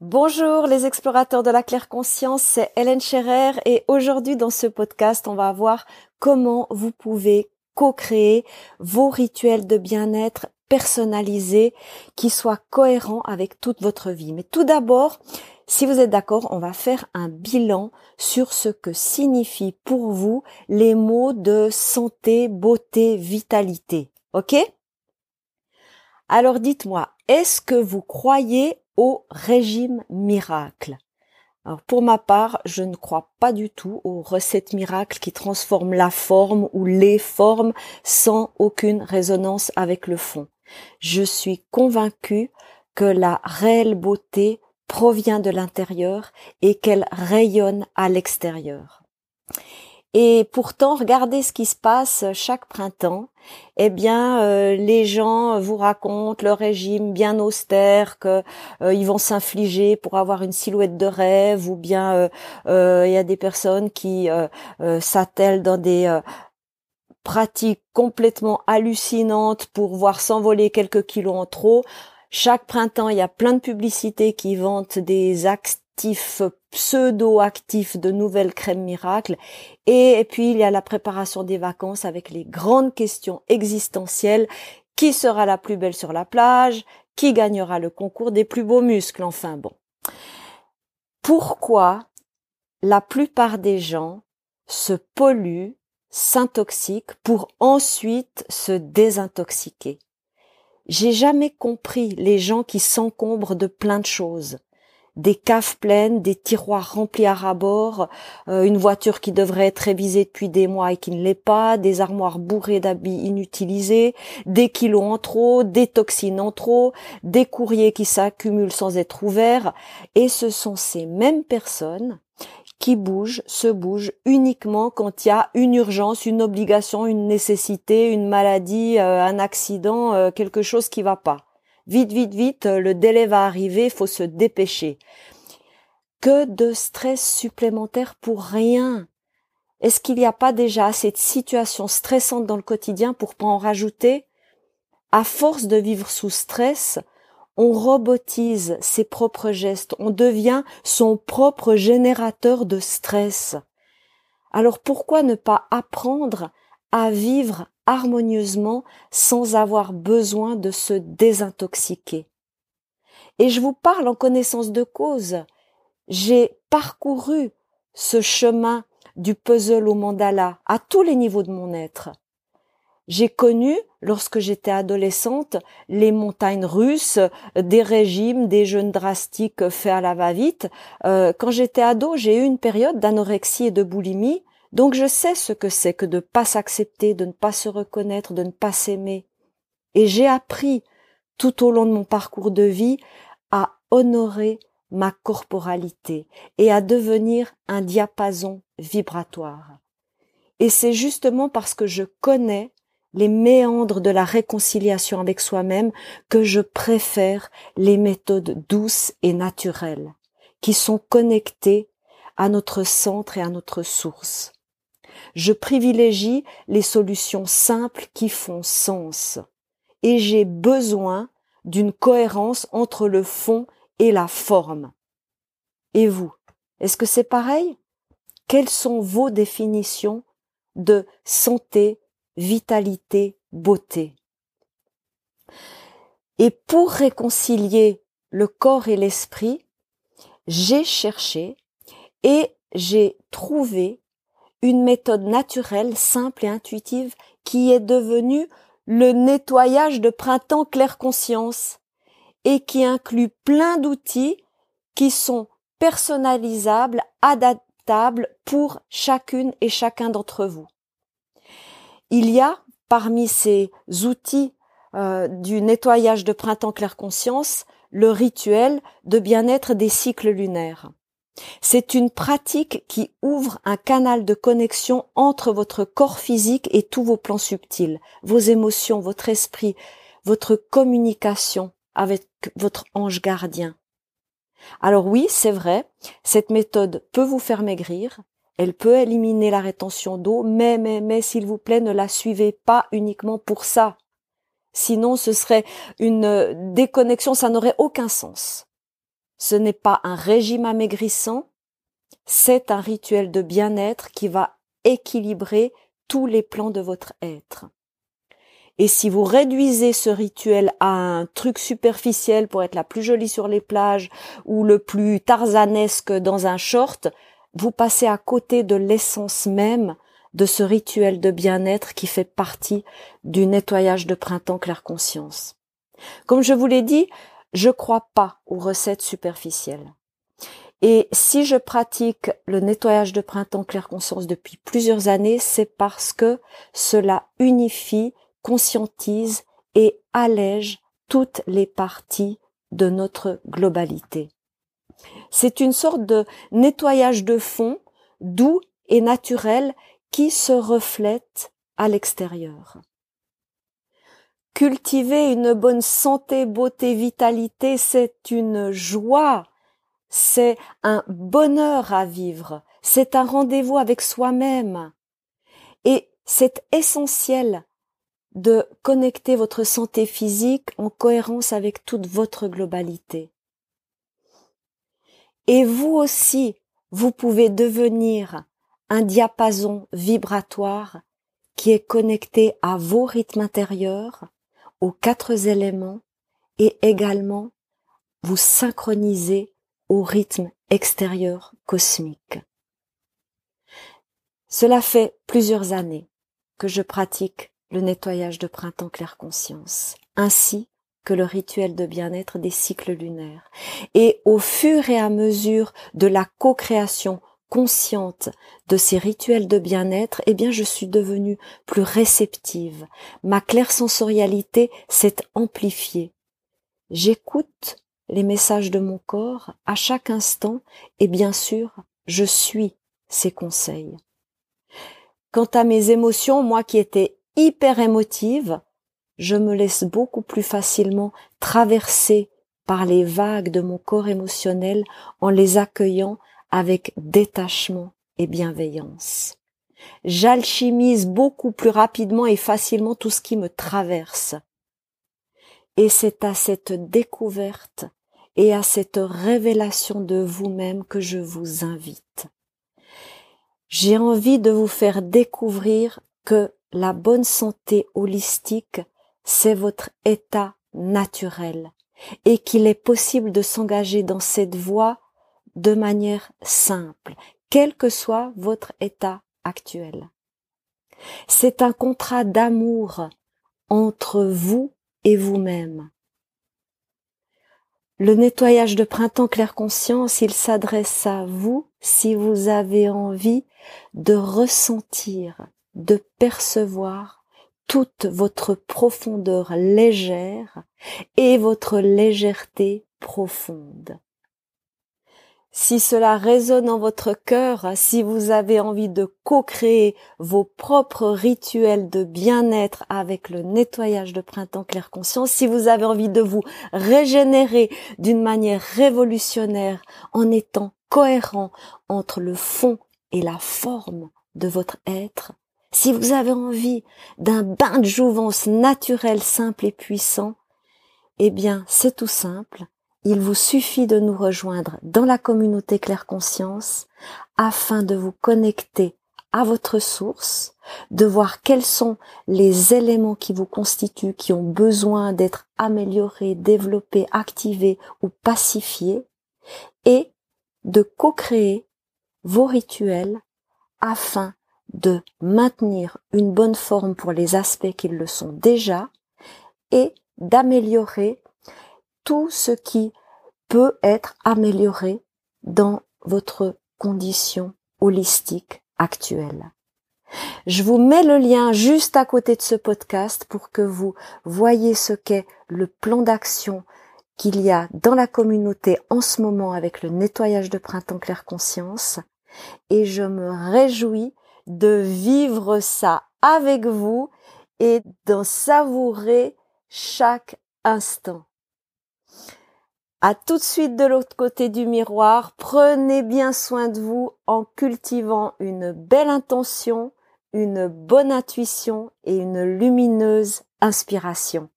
Bonjour les explorateurs de la claire conscience, c'est Hélène Scherer et aujourd'hui dans ce podcast, on va voir comment vous pouvez co-créer vos rituels de bien-être personnalisés qui soient cohérents avec toute votre vie. Mais tout d'abord, si vous êtes d'accord, on va faire un bilan sur ce que signifient pour vous les mots de santé, beauté, vitalité. OK? Alors dites-moi, est-ce que vous croyez au régime miracle. Pour ma part, je ne crois pas du tout aux recettes miracles qui transforment la forme ou les formes sans aucune résonance avec le fond. Je suis convaincue que la réelle beauté provient de l'intérieur et qu'elle rayonne à l'extérieur. Et pourtant, regardez ce qui se passe chaque printemps. Eh bien, euh, les gens vous racontent leur régime bien austère que euh, ils vont s'infliger pour avoir une silhouette de rêve, ou bien euh, il y a des personnes qui s'attellent dans des pratiques complètement hallucinantes pour voir s'envoler quelques kilos en trop. Chaque printemps, il y a plein de publicités qui vantent des actes pseudo-actif de nouvelles crèmes miracles. Et, puis, il y a la préparation des vacances avec les grandes questions existentielles. Qui sera la plus belle sur la plage? Qui gagnera le concours des plus beaux muscles? Enfin bon. Pourquoi la plupart des gens se polluent, s'intoxiquent pour ensuite se désintoxiquer? J'ai jamais compris les gens qui s'encombrent de plein de choses des caves pleines, des tiroirs remplis à rabord, euh, une voiture qui devrait être révisée depuis des mois et qui ne l'est pas, des armoires bourrées d'habits inutilisés, des kilos en trop, des toxines en trop, des courriers qui s'accumulent sans être ouverts, et ce sont ces mêmes personnes qui bougent, se bougent uniquement quand il y a une urgence, une obligation, une nécessité, une maladie, euh, un accident, euh, quelque chose qui va pas. Vite, vite, vite, le délai va arriver, faut se dépêcher. Que de stress supplémentaire pour rien. Est-ce qu'il n'y a pas déjà assez de situations stressantes dans le quotidien pour pas en rajouter? À force de vivre sous stress, on robotise ses propres gestes, on devient son propre générateur de stress. Alors pourquoi ne pas apprendre à vivre harmonieusement sans avoir besoin de se désintoxiquer. Et je vous parle en connaissance de cause. J'ai parcouru ce chemin du puzzle au mandala à tous les niveaux de mon être. J'ai connu, lorsque j'étais adolescente, les montagnes russes, des régimes, des jeûnes drastiques faits à la va-vite. Euh, quand j'étais ado, j'ai eu une période d'anorexie et de boulimie donc je sais ce que c'est que de ne pas s'accepter, de ne pas se reconnaître, de ne pas s'aimer. Et j'ai appris tout au long de mon parcours de vie à honorer ma corporalité et à devenir un diapason vibratoire. Et c'est justement parce que je connais les méandres de la réconciliation avec soi-même que je préfère les méthodes douces et naturelles, qui sont connectées à notre centre et à notre source. Je privilégie les solutions simples qui font sens. Et j'ai besoin d'une cohérence entre le fond et la forme. Et vous, est-ce que c'est pareil? Quelles sont vos définitions de santé, vitalité, beauté? Et pour réconcilier le corps et l'esprit, j'ai cherché et j'ai trouvé une méthode naturelle, simple et intuitive qui est devenue le nettoyage de printemps clair conscience et qui inclut plein d'outils qui sont personnalisables, adaptables pour chacune et chacun d'entre vous. Il y a parmi ces outils euh, du nettoyage de printemps clair conscience le rituel de bien-être des cycles lunaires. C'est une pratique qui ouvre un canal de connexion entre votre corps physique et tous vos plans subtils, vos émotions, votre esprit, votre communication avec votre ange gardien. Alors oui, c'est vrai, cette méthode peut vous faire maigrir, elle peut éliminer la rétention d'eau, mais, mais, mais, s'il vous plaît, ne la suivez pas uniquement pour ça. Sinon, ce serait une déconnexion, ça n'aurait aucun sens. Ce n'est pas un régime amaigrissant, c'est un rituel de bien-être qui va équilibrer tous les plans de votre être. Et si vous réduisez ce rituel à un truc superficiel pour être la plus jolie sur les plages ou le plus tarzanesque dans un short, vous passez à côté de l'essence même de ce rituel de bien-être qui fait partie du nettoyage de printemps clair conscience. Comme je vous l'ai dit, je crois pas aux recettes superficielles. Et si je pratique le nettoyage de printemps clair conscience depuis plusieurs années, c'est parce que cela unifie conscientise et allège toutes les parties de notre globalité. C'est une sorte de nettoyage de fond doux et naturel qui se reflète à l'extérieur. Cultiver une bonne santé, beauté, vitalité, c'est une joie, c'est un bonheur à vivre, c'est un rendez-vous avec soi-même. Et c'est essentiel de connecter votre santé physique en cohérence avec toute votre globalité. Et vous aussi, vous pouvez devenir un diapason vibratoire qui est connecté à vos rythmes intérieurs, aux quatre éléments et également vous synchroniser au rythme extérieur cosmique. Cela fait plusieurs années que je pratique le nettoyage de printemps clair conscience, ainsi que le rituel de bien-être des cycles lunaires. Et au fur et à mesure de la co-création consciente de ces rituels de bien-être, eh bien, je suis devenue plus réceptive. Ma clairsensorialité s'est amplifiée. J'écoute les messages de mon corps à chaque instant et bien sûr, je suis ces conseils. Quant à mes émotions, moi qui étais hyper émotive, je me laisse beaucoup plus facilement traverser par les vagues de mon corps émotionnel en les accueillant avec détachement et bienveillance. J'alchimise beaucoup plus rapidement et facilement tout ce qui me traverse. Et c'est à cette découverte et à cette révélation de vous-même que je vous invite. J'ai envie de vous faire découvrir que la bonne santé holistique, c'est votre état naturel et qu'il est possible de s'engager dans cette voie de manière simple, quel que soit votre état actuel. C'est un contrat d'amour entre vous et vous-même. Le nettoyage de printemps clair conscience, il s'adresse à vous si vous avez envie de ressentir de percevoir toute votre profondeur légère et votre légèreté profonde. Si cela résonne en votre cœur, si vous avez envie de co-créer vos propres rituels de bien-être avec le nettoyage de printemps clair conscience, si vous avez envie de vous régénérer d'une manière révolutionnaire en étant cohérent entre le fond et la forme de votre être, si vous avez envie d'un bain de jouvence naturel, simple et puissant, eh bien, c'est tout simple. Il vous suffit de nous rejoindre dans la communauté Claire Conscience afin de vous connecter à votre source, de voir quels sont les éléments qui vous constituent, qui ont besoin d'être améliorés, développés, activés ou pacifiés, et de co-créer vos rituels afin de maintenir une bonne forme pour les aspects qui le sont déjà et d'améliorer tout ce qui peut être amélioré dans votre condition holistique actuelle. Je vous mets le lien juste à côté de ce podcast pour que vous voyez ce qu'est le plan d'action qu'il y a dans la communauté en ce moment avec le nettoyage de printemps clair conscience et je me réjouis de vivre ça avec vous et d'en savourer chaque instant. À tout de suite de l'autre côté du miroir, prenez bien soin de vous en cultivant une belle intention, une bonne intuition et une lumineuse inspiration.